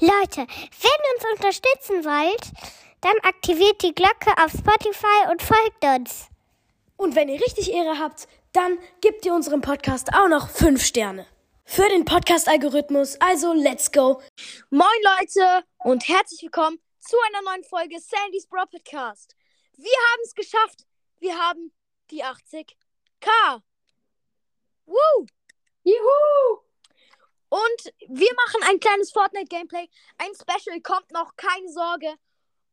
Leute, wenn ihr uns unterstützen wollt, dann aktiviert die Glocke auf Spotify und folgt uns. Und wenn ihr richtig Ehre habt, dann gebt ihr unserem Podcast auch noch 5 Sterne. Für den Podcast-Algorithmus, also let's go. Moin Leute und herzlich willkommen zu einer neuen Folge Sandys Bro Podcast. Wir haben es geschafft. Wir haben die 80k. Woo! Juhu! Und wir machen ein kleines Fortnite-Gameplay. Ein Special kommt noch, keine Sorge.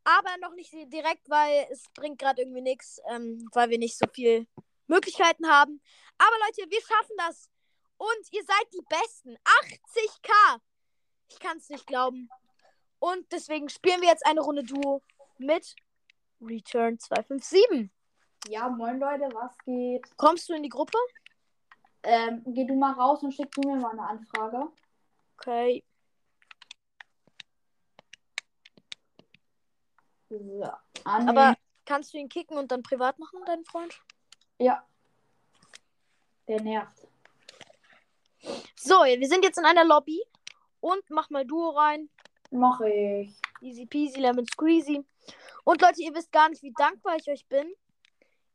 Aber noch nicht direkt, weil es bringt gerade irgendwie nichts, ähm, weil wir nicht so viel Möglichkeiten haben. Aber Leute, wir schaffen das. Und ihr seid die Besten. 80k. Ich kann es nicht glauben. Und deswegen spielen wir jetzt eine Runde Duo mit Return 257. Ja, moin Leute, was geht? Kommst du in die Gruppe? Ähm, geh du mal raus und schick du mir mal eine Anfrage. Okay. So. Aber kannst du ihn kicken und dann privat machen, deinen Freund? Ja. Der nervt. So, wir sind jetzt in einer Lobby. Und mach mal Duo rein. Mach ich. Easy peasy, lemon squeezy. Und Leute, ihr wisst gar nicht, wie dankbar ich euch bin.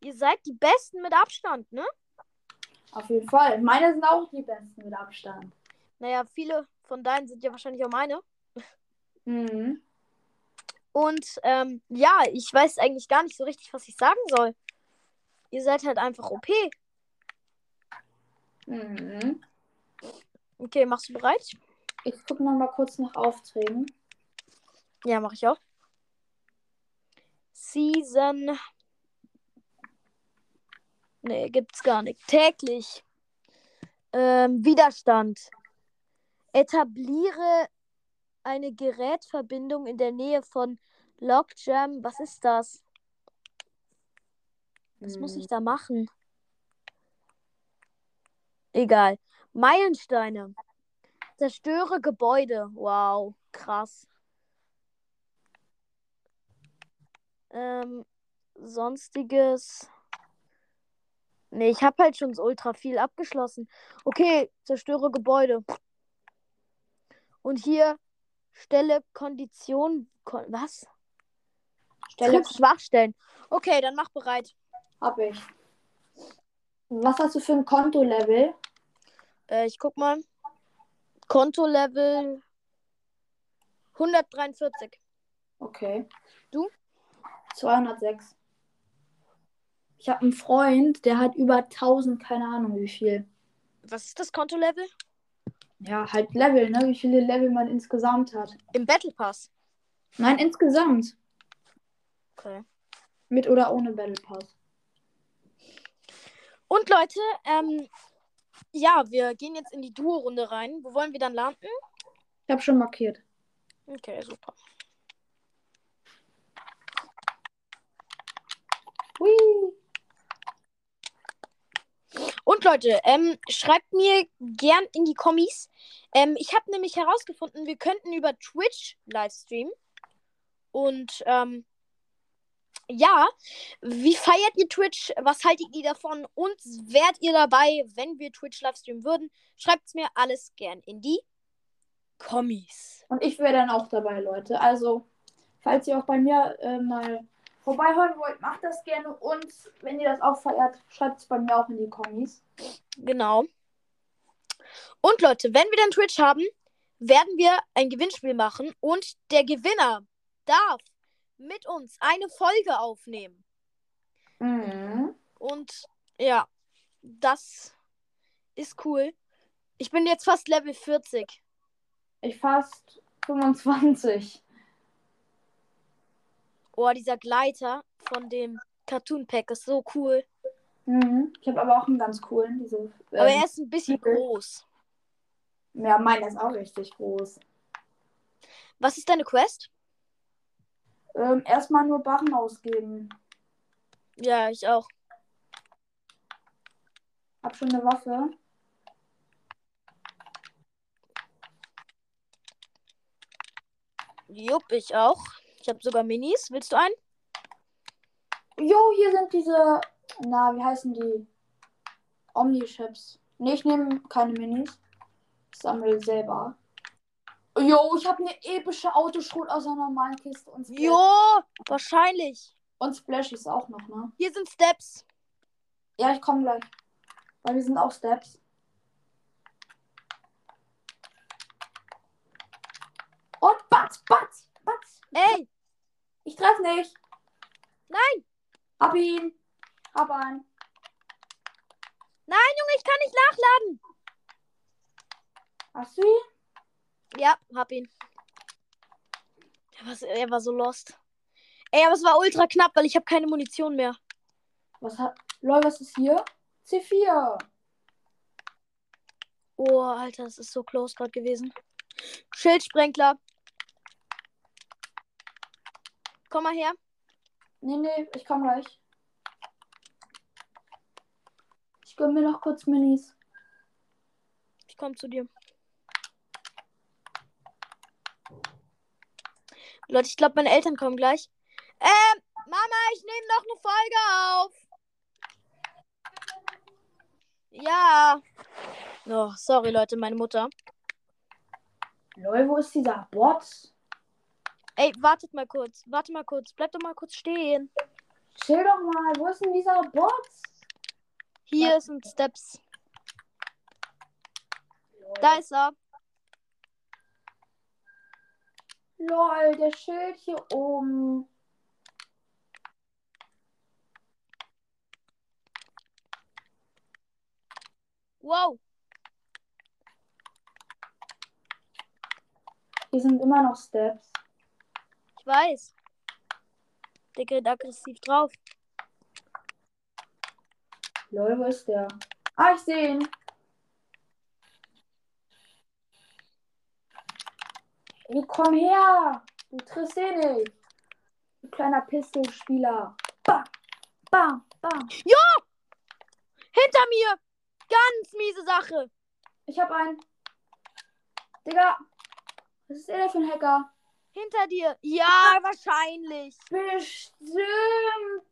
Ihr seid die Besten mit Abstand, ne? Auf jeden Fall. Meine sind auch die besten mit Abstand. Naja, viele von deinen sind ja wahrscheinlich auch meine. Mhm. Und ähm, ja, ich weiß eigentlich gar nicht so richtig, was ich sagen soll. Ihr seid halt einfach OP. Mhm. Okay, machst du bereit? Ich gucke noch mal kurz nach Aufträgen. Ja, mach ich auch. Season. Nee, gibt's gar nicht. Täglich. Ähm, Widerstand. Etabliere eine Gerätverbindung in der Nähe von Logjam. Was ist das? Was muss ich da machen? Egal. Meilensteine. Zerstöre Gebäude. Wow, krass. Ähm, sonstiges. Nee, ich habe halt schon so ultra viel abgeschlossen. Okay, zerstöre Gebäude. Und hier stelle Kondition. Kon was? Stelle Triff Schwachstellen. Okay, dann mach bereit. Hab ich. Was hast du für ein Kontolevel? Äh, ich guck mal. Kontolevel 143. Okay. Du? 206. Ich habe einen Freund, der hat über 1000, keine Ahnung wie viel. Was ist das Kontolevel? Ja, halt Level, ne? Wie viele Level man insgesamt hat. Im Battle Pass. Nein, insgesamt. Okay. Mit oder ohne Battle Pass. Und Leute, ähm, ja, wir gehen jetzt in die Duo-Runde rein. Wo wollen wir dann landen? Ich habe schon markiert. Okay, super. Hui. Und Leute, ähm, schreibt mir gern in die Kommis. Ähm, ich habe nämlich herausgefunden, wir könnten über Twitch livestreamen. Und ähm, ja, wie feiert ihr Twitch? Was haltet ihr davon? Und wärt ihr dabei, wenn wir Twitch livestreamen würden? Schreibt mir alles gern in die Kommis. Und ich wäre dann auch dabei, Leute. Also, falls ihr auch bei mir äh, mal vorbeihören wollt, macht das gerne. Und wenn ihr das auch feiert, schreibt es bei mir auch in die Kommis. Genau. Und Leute, wenn wir dann Twitch haben, werden wir ein Gewinnspiel machen und der Gewinner darf mit uns eine Folge aufnehmen. Mhm. Und ja, das ist cool. Ich bin jetzt fast Level 40. Ich fast 25. Oh, dieser Gleiter von dem Cartoon Pack ist so cool. Mhm. Ich habe aber auch einen ganz coolen. Diese, ähm, Aber er ist ein bisschen Titel. groß. Ja, meiner ist auch richtig groß. Was ist deine Quest? Ähm, erstmal nur Barren ausgeben. Ja, ich auch. Hab schon eine Waffe. Jupp, ich auch. Ich habe sogar Minis. Willst du einen? Jo, hier sind diese. Na, wie heißen die? Omni-Chips. Nee, ich nehme keine Minis. Ich sammle selber. Jo, ich habe eine epische Autoschrot aus einer normalen Kiste. Und Splash, Jo, wahrscheinlich. und Splash ist auch noch, ne? Hier sind Steps. Ja, ich komme gleich. Weil wir sind auch Steps. Und Batz, Batz, Batz. Ey, Ich treffe nicht. nein. Hab ihn. Hab einen. Nein, Junge, ich kann nicht nachladen. Hast du ihn? Ja, hab ihn. Er war, er war so lost. Ey, aber es war ultra knapp, weil ich habe keine Munition mehr. Was hat. Lol, was ist hier? C4. Oh, Alter, das ist so close gerade gewesen. Schildsprengler. Komm mal her. Nee, nee, ich komm gleich. Ich gönn mir noch kurz Minis. Ich komm zu dir. Leute, ich glaube, meine Eltern kommen gleich. Ähm, Mama, ich nehme noch eine Folge auf. Ja. Oh, sorry, Leute, meine Mutter. Lol, wo ist dieser Bot? Ey, wartet mal kurz. Warte mal kurz. Bleib doch mal kurz stehen. Chill doch mal, wo ist denn dieser Bot? Hier sind Steps. Da ist er. Lol, der Schild hier oben. Wow. Hier sind immer noch Steps. Ich weiß. Der geht aggressiv drauf. Lol, wo ist der? Ah, ich sehe ihn. Ey, komm her! Du triffst eh nicht. Du kleiner Pistolspieler. Bam, bam, bam. Hinter mir! Ganz miese Sache. Ich hab einen. Digga. Was ist er denn für ein Hacker? Hinter dir. Ja, wahrscheinlich. Bestimmt.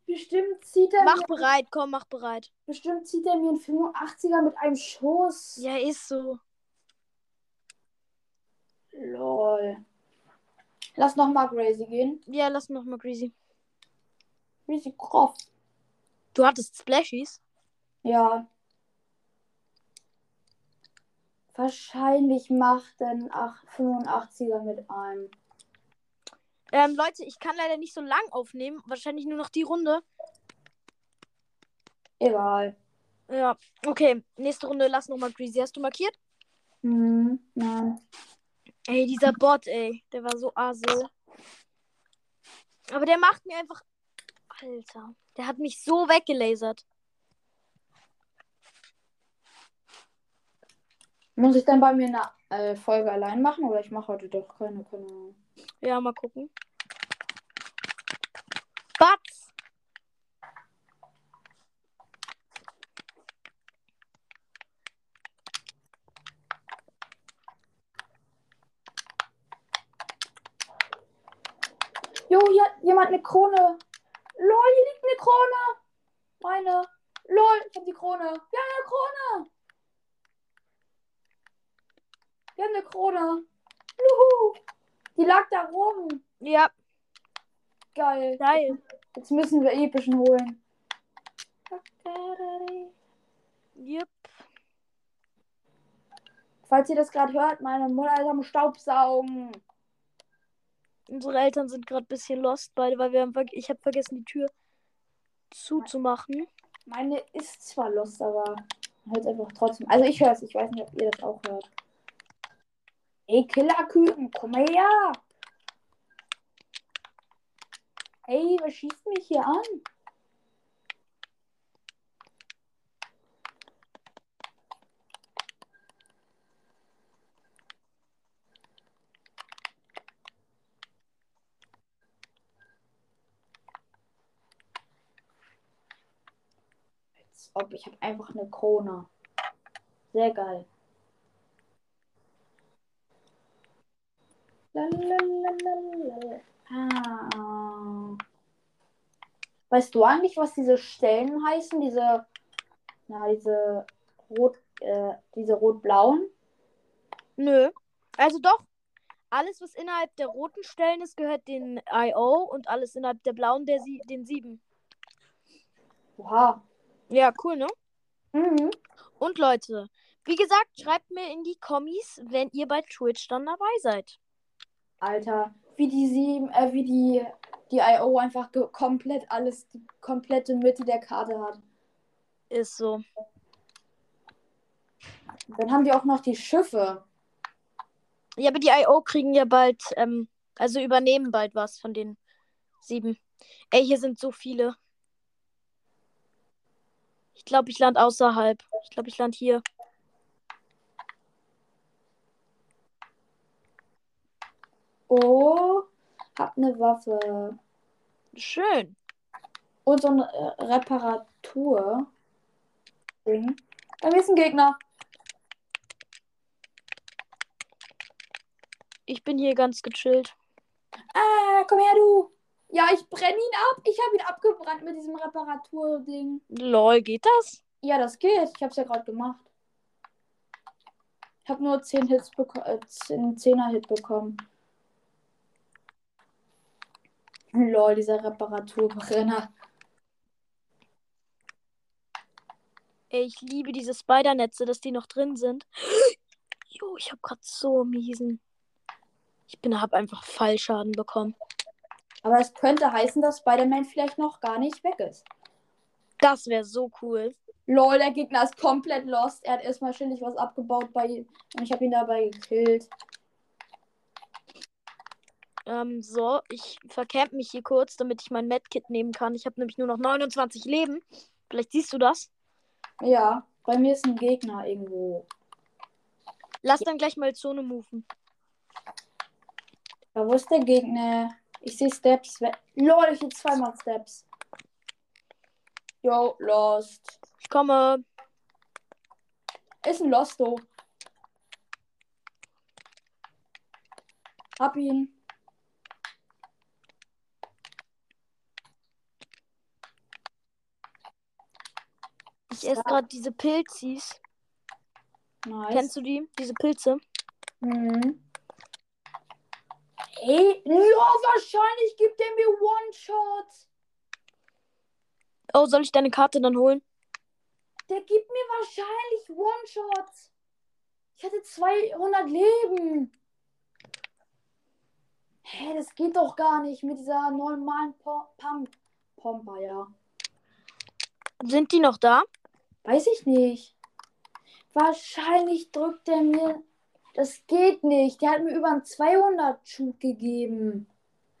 Bestimmt zieht er Mach mir, bereit, komm, mach bereit. bestimmt zieht er mir einen 85er mit einem Schuss. Ja, ist so. Lol. Lass noch mal Crazy gehen. Ja, lass noch mal Greasy. Crazy Kroff. Du hattest Splashies? Ja. Wahrscheinlich macht ein ach- 85er mit einem. Ähm, Leute, ich kann leider nicht so lang aufnehmen. Wahrscheinlich nur noch die Runde. Egal. Ja, okay. Nächste Runde, lass noch mal Greasy. Hast du markiert? Hm, nein. Ey, dieser Bot, ey. Der war so asel. Aber der macht mir einfach. Alter. Der hat mich so weggelasert. Muss ich dann bei mir eine äh, Folge allein machen oder ich mache heute doch keine, keine Ahnung. Ja, mal gucken. Batz! Jo, hier hat jemand eine Krone. Lol, hier liegt eine Krone. Meine. Lol, ich hab die Krone. Wir haben eine Krone. Wir haben eine Krone. Die lag da rum. Ja, Geil. geil. Jetzt müssen wir epischen holen. Yep. Falls ihr das gerade hört, meine Mutter ist am Staubsaugen. Unsere Eltern sind gerade ein bisschen lost, beide, weil wir haben, ich habe vergessen, die Tür zuzumachen. Meine ist zwar los, aber hört einfach trotzdem. Also ich höre es, ich weiß nicht, ob ihr das auch hört. Ey, Killerküken, komm mal her. Ey, was schießt mich hier an? Als ob ich habe einfach eine Krone. Sehr geil. Lalalala. Ah. Weißt du eigentlich, was diese Stellen heißen? Diese, na, diese rot, äh, diese rot-blauen? Nö. Also doch. Alles, was innerhalb der roten Stellen ist, gehört den IO und alles innerhalb der blauen der sie den 7. Oha. Ja, cool, ne? Mhm. Und Leute, wie gesagt, schreibt mir in die Kommis, wenn ihr bei Twitch dann dabei seid. Alter, wie die sieben, äh, wie die, die IO einfach komplett alles, die komplette Mitte der Karte hat. Ist so. Dann haben die auch noch die Schiffe. Ja, aber die IO kriegen ja bald, ähm, also übernehmen bald was von den sieben. Ey, hier sind so viele. Ich glaube, ich land außerhalb. Ich glaube, ich land hier. Oh, hab eine Waffe. Schön. Und so eine äh, Reparatur. Ding. Da ist ein Gegner. Ich bin hier ganz gechillt. Ah, komm her, du. Ja, ich brenne ihn ab. Ich habe ihn abgebrannt mit diesem Reparaturding. Lol, geht das? Ja, das geht. Ich habe es ja gerade gemacht. Ich habe nur 10 Hits bekommen, äh, 10 10er-Hit bekommen. Lol, dieser Reparaturbrenner. Ich liebe diese Spider-Netze, dass die noch drin sind. Jo, ich habe gerade so miesen. Ich bin, hab einfach Fallschaden bekommen. Aber es könnte heißen, dass Spider-Man vielleicht noch gar nicht weg ist. Das wäre so cool. Lol, der Gegner ist komplett lost. Er hat erstmal chillig was abgebaut bei ihm. Und ich habe ihn dabei gekillt. Ähm, so, ich vercamp mich hier kurz, damit ich mein Medkit nehmen kann. Ich habe nämlich nur noch 29 Leben. Vielleicht siehst du das. Ja, bei mir ist ein Gegner irgendwo. Lass dann gleich mal Zone moven. Ja, wo ist der Gegner? Ich sehe Steps. Lol, ich sehe zweimal Steps. Yo, Lost. Ich komme. Ist ein Losto. Hab ihn. Ich esse gerade diese Pilzis. Nice. Kennst du die? Diese Pilze? Mhm. Ey, ja, wahrscheinlich gibt er mir One-Shot. Oh, soll ich deine Karte dann holen? Der gibt mir wahrscheinlich One-Shot. Ich hatte 200 Leben. Hä, das geht doch gar nicht mit dieser normalen Po- Pump. Pompa, ja. Sind die noch da? Weiß ich nicht. Wahrscheinlich drückt er mir. Das geht nicht. Der hat mir über einen 200 Shoot gegeben.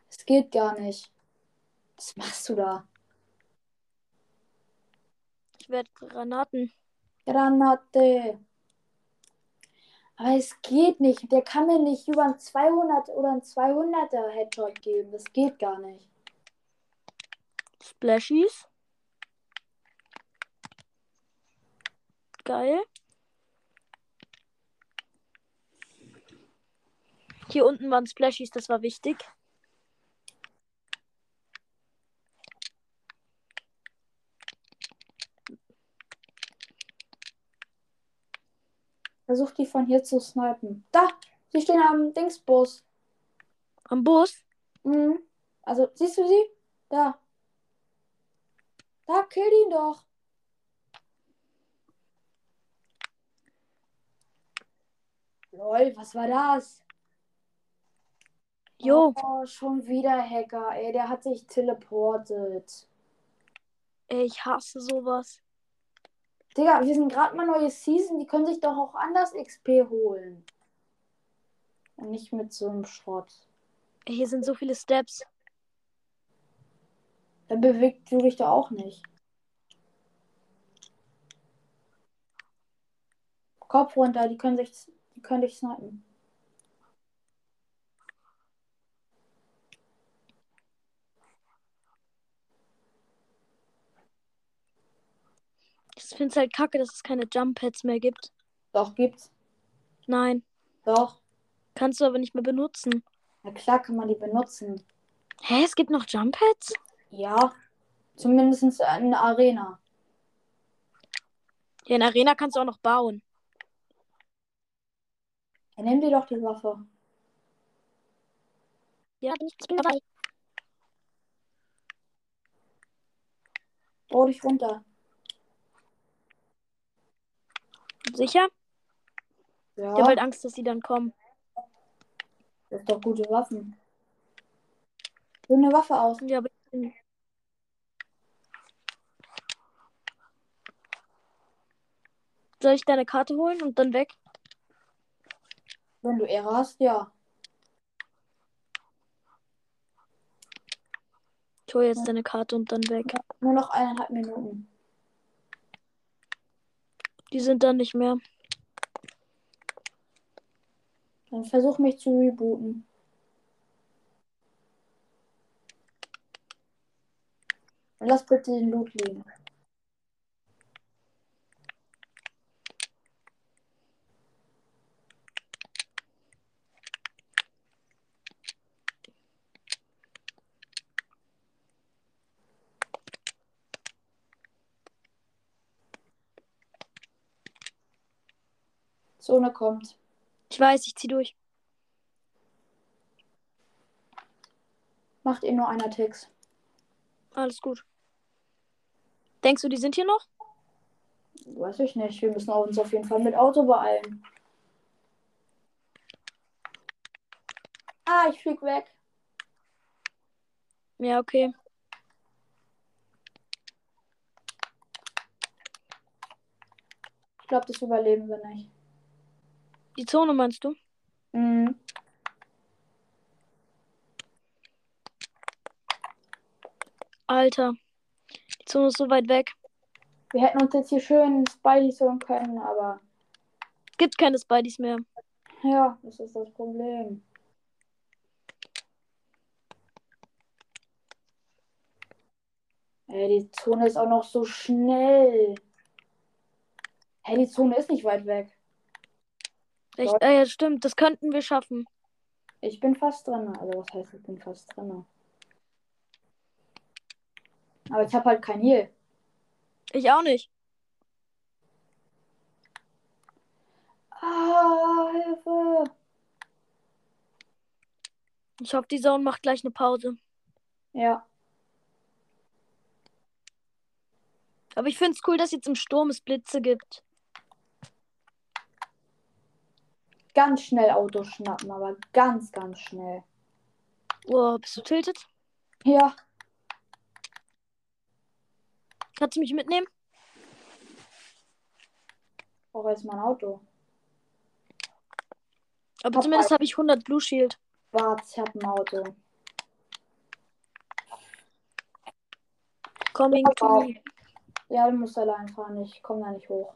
Das geht gar nicht. Was machst du da? Ich werde Granaten. Granate. Aber es geht nicht. Der kann mir nicht über einen 200 oder einen 200er Headshot geben. Das geht gar nicht. Splashies. Geil. Hier unten waren Splashies, das war wichtig. Versuch die von hier zu snipen. Da! Sie stehen am Dingsbus. Am Bus. Mhm. Also, siehst du sie? Da. Da, kill ihn doch. Lol, was war das? Jo, Oh, schon wieder Hacker, ey. Der hat sich teleportet. ey, ich hasse sowas. Digga, wir sind gerade mal neue Season. Die können sich doch auch anders XP holen. Und nicht mit so einem Schrott. Ey, hier sind so viele Steps. Dann bewegt du dich doch auch nicht. Kopf runter, die können sich, die können dich snipen. Ich finde es halt kacke, dass es keine Jump Pads mehr gibt. Doch, gibt's. Nein, Doch. kannst du aber nicht mehr benutzen. Na klar kann man die benutzen. Hä, es gibt noch Jump Pads? Ja. Zumindest in der Arena. Ja, in Arena kannst du auch noch bauen. Ja, nimm dir doch die Waffe. Ja. bin ich, ich bin dabei. Hau dich runter. Sicher? Ja, Ich habe halt Angst, dass sie dann kommen. das ist doch gute Waffen. Nimm eine Waffe aus. Ja, aber ich bin- Soll ich deine Karte holen und dann weg? Wenn du Ehre hast, ja. Ich hole jetzt deine Karte und dann weg. Nur noch eineinhalb Minuten. Die sind dann nicht mehr. Dann versuch mich zu rebooten. Lass bitte den Loot liegen. Zone kommt. Ich weiß, ich zieh durch. Macht eh nur einer Ticks. Alles gut. Denkst du, die sind hier noch? Weiß ich nicht. Wir müssen uns auf jeden Fall mit Auto beeilen. Ah, ich flieg weg. Ja, okay. Ich glaube, das überleben wir nicht. Die Zone meinst du? Mhm. Alter. Die Zone ist so weit weg. Wir hätten uns jetzt hier schön Spidey holen können, aber Es gibt keine Spideys mehr. ja, das ist das Problem. Ey, die Zone ist auch noch so schnell. Hey, die Zone ist nicht weit weg. Echt? Dort- Ah, ja, stimmt. Das könnten wir schaffen. Ich bin fast drin. Also, was heißt, ich bin fast drin? Aber ich habe halt kein Heal. Ich auch nicht. Ah, Hilfe. Ich hoffe, die Zone macht gleich eine Pause. Ja, Aber ich finde es cool, dass jetzt im Sturm es Blitze gibt. Ganz schnell Auto schnappen, aber ganz, ganz schnell. Oh, bist du tiltet? Ja, Kannst du mich mitnehmen? brauche jetzt mein Auto. Aber Hab zumindest habe ich 100 Blue Shield. Warte, ich habe ein Auto. Coming to me. Ja, du musst allein fahren. Ich komme da nicht hoch.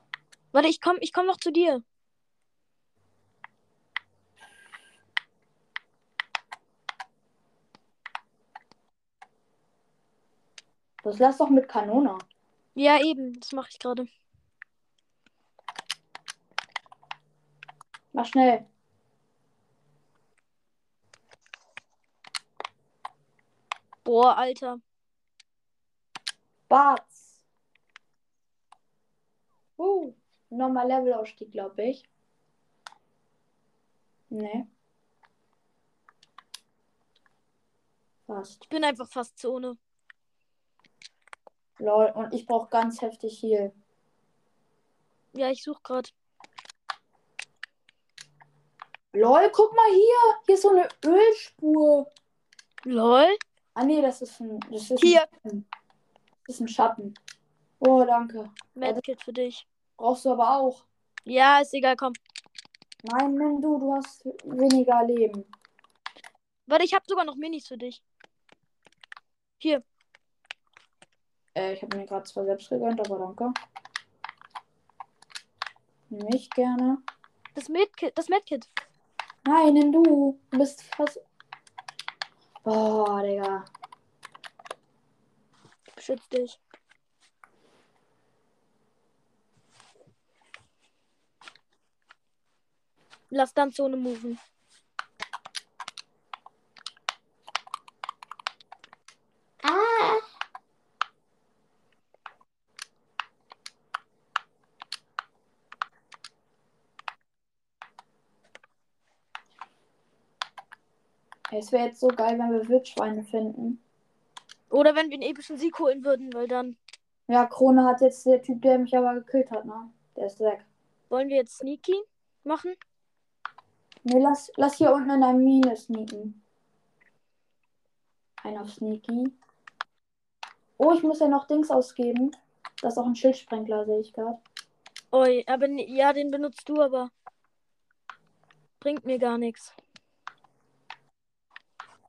Warte, ich komm, ich komm noch zu dir. Das lass doch mit Kanone. Ja, eben. Das mache ich gerade. Mach schnell. Boah, Alter. Barts. Uh, nochmal Levelausstieg, glaube ich. Nee. Fast. Ich bin einfach fast Zone. Lol, und ich brauche ganz heftig Heal. Ja, ich suche gerade. Lol, guck mal hier. Hier ist so eine Ölspur. Lol. Ah, nee, das ist ein. Das ist Hier. Ein, das ist ein Schatten. Oh, danke. Medkit für dich. Brauchst du aber auch. Ja, ist egal, komm. Nein, nimm du, du hast weniger Leben. Warte, ich habe sogar noch Minis für dich. Hier. Äh, ich habe mir gerade zwar selbst gegönnt, aber danke. Nehme ich gerne. Das Medkit. Das Medkit. Nein, nimm du. Du bist fast. Boah, Digga. Beschütz dich. Lass dann Zone moven. Es wäre jetzt so geil, wenn wir Wildschweine finden. Oder wenn wir einen epischen Sieg holen würden, weil dann. Ja, Krone hat jetzt der Typ, der mich aber gekillt hat, ne? Der ist weg. Wollen wir jetzt Sneaky machen? Nee, lass, lass hier unten in der Mine sneaken. Ein auf Sneaky. Oh, ich muss ja noch Dings ausgeben. Das ist auch ein Schildsprengler, sehe ich gerade. Oh, aber ne- ja, den benutzt du, aber. Bringt mir gar nichts.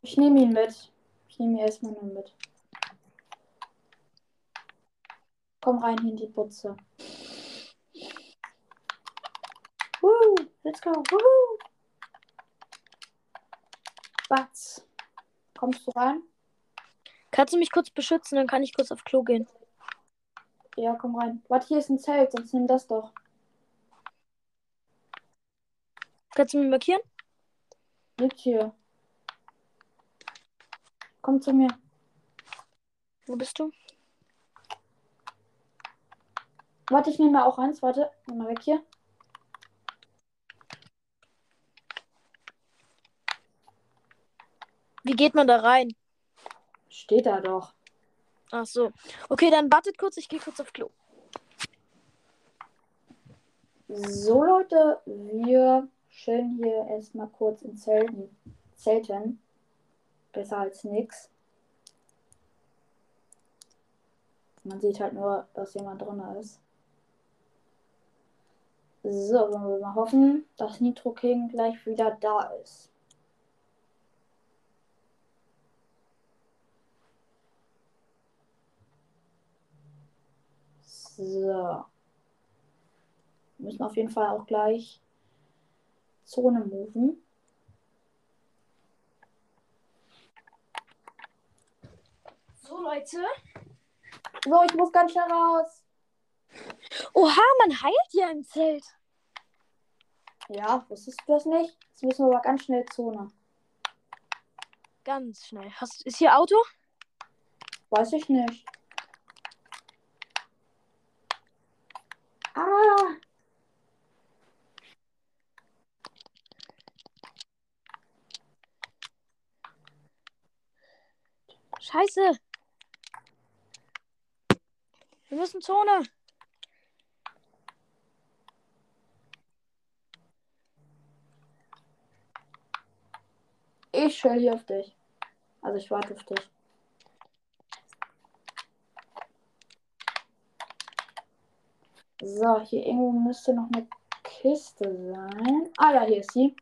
Ich nehme ihn mit. Ich nehme ihn erstmal nur mit. Komm rein in die Butze. Woo, let's go. Woo. Batz. Kommst du rein? Kannst du mich kurz beschützen, dann kann ich kurz auf Klo gehen. Ja, komm rein. Warte, hier ist ein Zelt, sonst nimm das doch. Kannst du mich markieren? Liegt hier. Komm zu mir. Wo bist du? Warte, ich nehme mal auch eins. Warte, nimm mal weg hier. Wie geht man da rein? Steht da doch. Ach so. Okay, dann wartet kurz, ich gehe kurz auf Klo. So, Leute, wir chillen hier erstmal kurz in Zelten. Zelten. Besser als nix. Man sieht halt nur, dass jemand drin ist. So, wollen wir mal hoffen, dass Nitro King gleich wieder da ist. So. Wir müssen auf jeden Fall auch gleich Zone moven. So, Leute. So, ich muss ganz schnell raus. Oha, man heilt ja im Zelt. Ja, wusstest du das nicht? Jetzt müssen wir aber ganz schnell Zone. Ganz schnell. Hast, ist hier Auto? Weiß ich nicht. Ah, Scheiße. Wir müssen Zone. ich stelle hier auf dich. Also ich warte auf dich. So, hier irgendwo müsste noch eine Kiste sein. Ah ja, hier ist sie.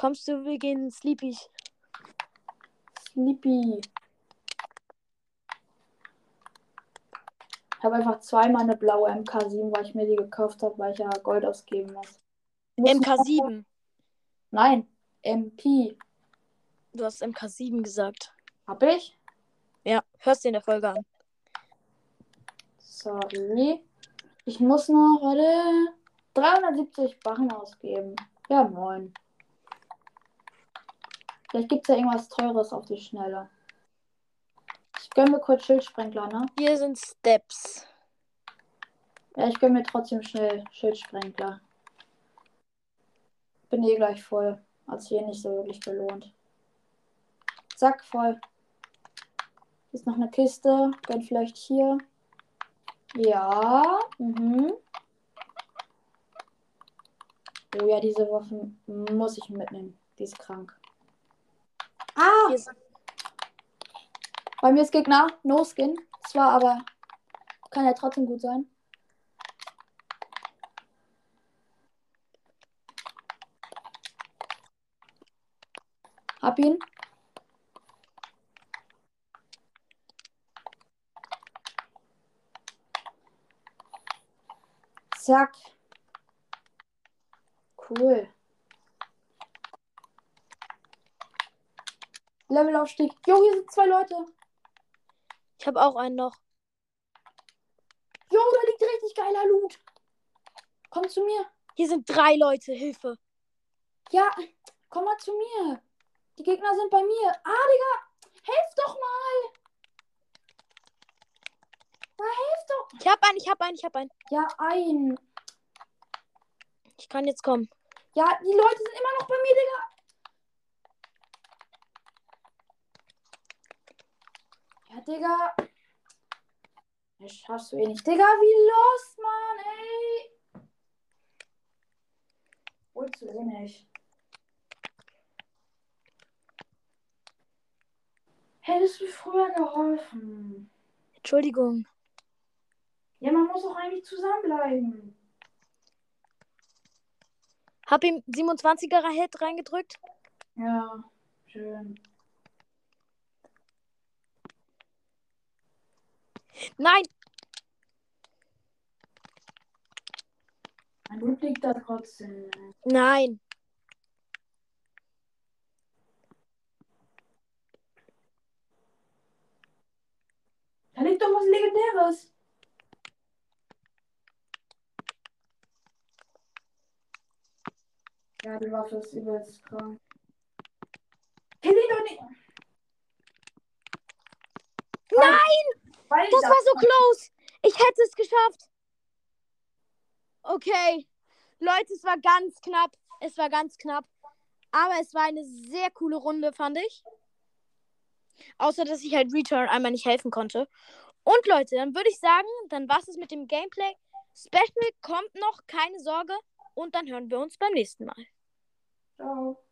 Kommst du, wir gehen Sleepy. Sleepy. Ich habe einfach zweimal eine blaue MK7, weil ich mir die gekauft habe, weil ich ja Gold ausgeben muss. Muss noch- MK7. Nein, MP. Du hast MK7 gesagt. Hab ich? Ja, hörst du in der Folge an. Sorry. Ich muss noch, warte, 370 Barren ausgeben. Ja, moin. Vielleicht gibt es ja irgendwas Teures auf die Schnelle. Ich gönne mir kurz Schildsprengler, ne? Hier sind Steps. Ja, ich gönne mir trotzdem schnell Schildsprengler. Bin eh gleich voll. Hat sich eh nicht so wirklich gelohnt. Zack, voll. Hier ist noch eine Kiste. Gönn vielleicht hier. Ja. Mhm. Oh ja, diese Waffen muss ich mitnehmen. Die ist krank. Ah! Bei mir ist Gegner. No Skin. Zwar, aber kann ja trotzdem gut sein. Hab ihn. Zack. Cool. Levelaufstieg. Jo, hier sind zwei Leute. Ich habe auch einen noch. Jo, da liegt richtig geiler Loot. Komm zu mir. Hier sind drei Leute. Hilfe. Ja, komm mal zu mir. Die Gegner sind bei mir. Ah, Digga. Helf doch mal. Ich hab einen, ich hab einen, ich hab einen. Ja, ein. Ich kann jetzt kommen. Ja, die Leute sind immer noch bei mir, Digga. Ja, Digga. Das schaffst du eh nicht. Digga, wie los, Mann, ey. Holst du eh nicht. Hättest du früher geholfen. Entschuldigung. Ja, man muss auch eigentlich zusammenbleiben. Hab ihm 27er Hit reingedrückt. Ja, schön. Nein! Mein Blut liegt da trotzdem. Nein! Da liegt doch was Legendäres. Ja, die Waffe ist übelst krank. Kill ihn doch nicht. Nein! Weil Das war so close! Ich hätte es geschafft! Okay. Leute, es war ganz knapp. Es war ganz knapp. Aber es war eine sehr coole Runde, fand ich. Außer, dass ich halt Return einmal nicht helfen konnte. Und Leute, dann würde ich sagen, dann war es mit dem Gameplay. Special kommt noch, keine Sorge. Und dann hören wir uns beim nächsten Mal. Ciao.